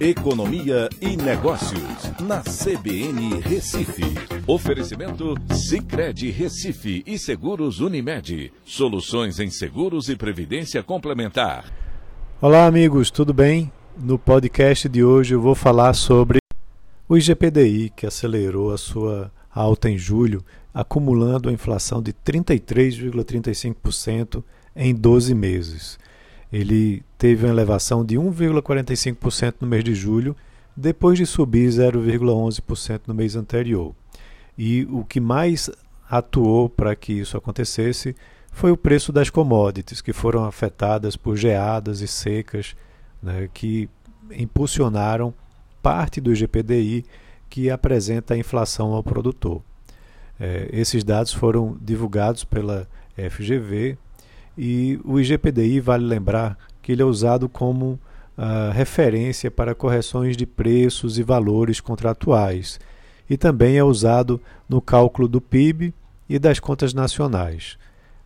Economia e Negócios, na CBN Recife. Oferecimento Cicred Recife e Seguros Unimed. Soluções em seguros e previdência complementar. Olá, amigos, tudo bem? No podcast de hoje eu vou falar sobre o IGPDI, que acelerou a sua alta em julho, acumulando a inflação de 33,35% em 12 meses ele teve uma elevação de 1,45% no mês de julho, depois de subir 0,11% no mês anterior. E o que mais atuou para que isso acontecesse foi o preço das commodities, que foram afetadas por geadas e secas, né, que impulsionaram parte do GPDI que apresenta a inflação ao produtor. É, esses dados foram divulgados pela FGV e o IGPDI, vale lembrar que ele é usado como uh, referência para correções de preços e valores contratuais e também é usado no cálculo do PIB e das contas nacionais.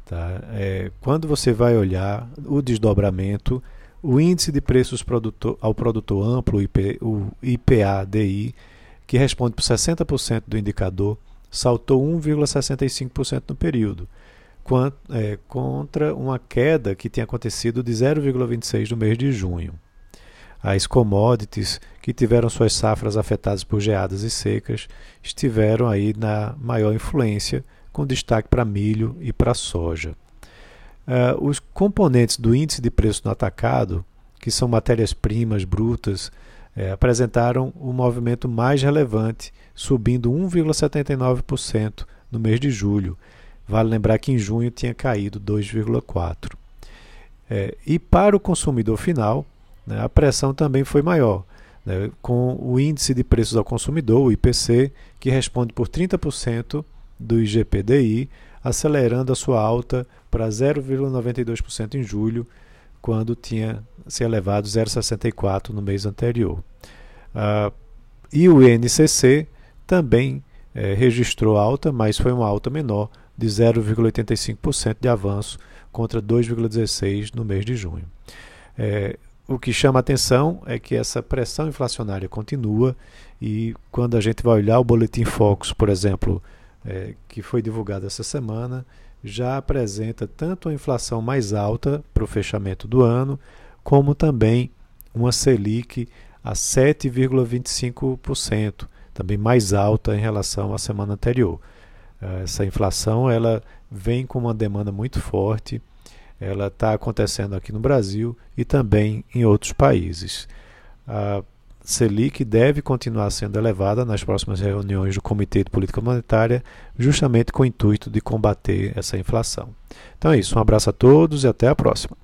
Tá? É, quando você vai olhar o desdobramento, o índice de preços produtor, ao produtor amplo, o IPA-DI, que responde por 60% do indicador, saltou 1,65% no período contra uma queda que tinha acontecido de 0,26 no mês de junho. As commodities que tiveram suas safras afetadas por geadas e secas estiveram aí na maior influência, com destaque para milho e para soja. Uh, os componentes do índice de preço no atacado, que são matérias-primas brutas, eh, apresentaram o um movimento mais relevante, subindo 1,79% no mês de julho, Vale lembrar que em junho tinha caído 2,4%. É, e para o consumidor final, né, a pressão também foi maior, né, com o índice de preços ao consumidor, o IPC, que responde por 30% do IGPDI, acelerando a sua alta para 0,92% em julho, quando tinha se elevado 0,64% no mês anterior. Ah, e o INCC também é, registrou alta, mas foi uma alta menor, de 0,85% de avanço contra 2,16% no mês de junho. É, o que chama atenção é que essa pressão inflacionária continua e quando a gente vai olhar o Boletim Focus, por exemplo, é, que foi divulgado essa semana, já apresenta tanto a inflação mais alta para o fechamento do ano, como também uma Selic a 7,25%, também mais alta em relação à semana anterior. Essa inflação ela vem com uma demanda muito forte, ela está acontecendo aqui no Brasil e também em outros países. A Selic deve continuar sendo elevada nas próximas reuniões do Comitê de Política Monetária, justamente com o intuito de combater essa inflação. Então é isso, um abraço a todos e até a próxima.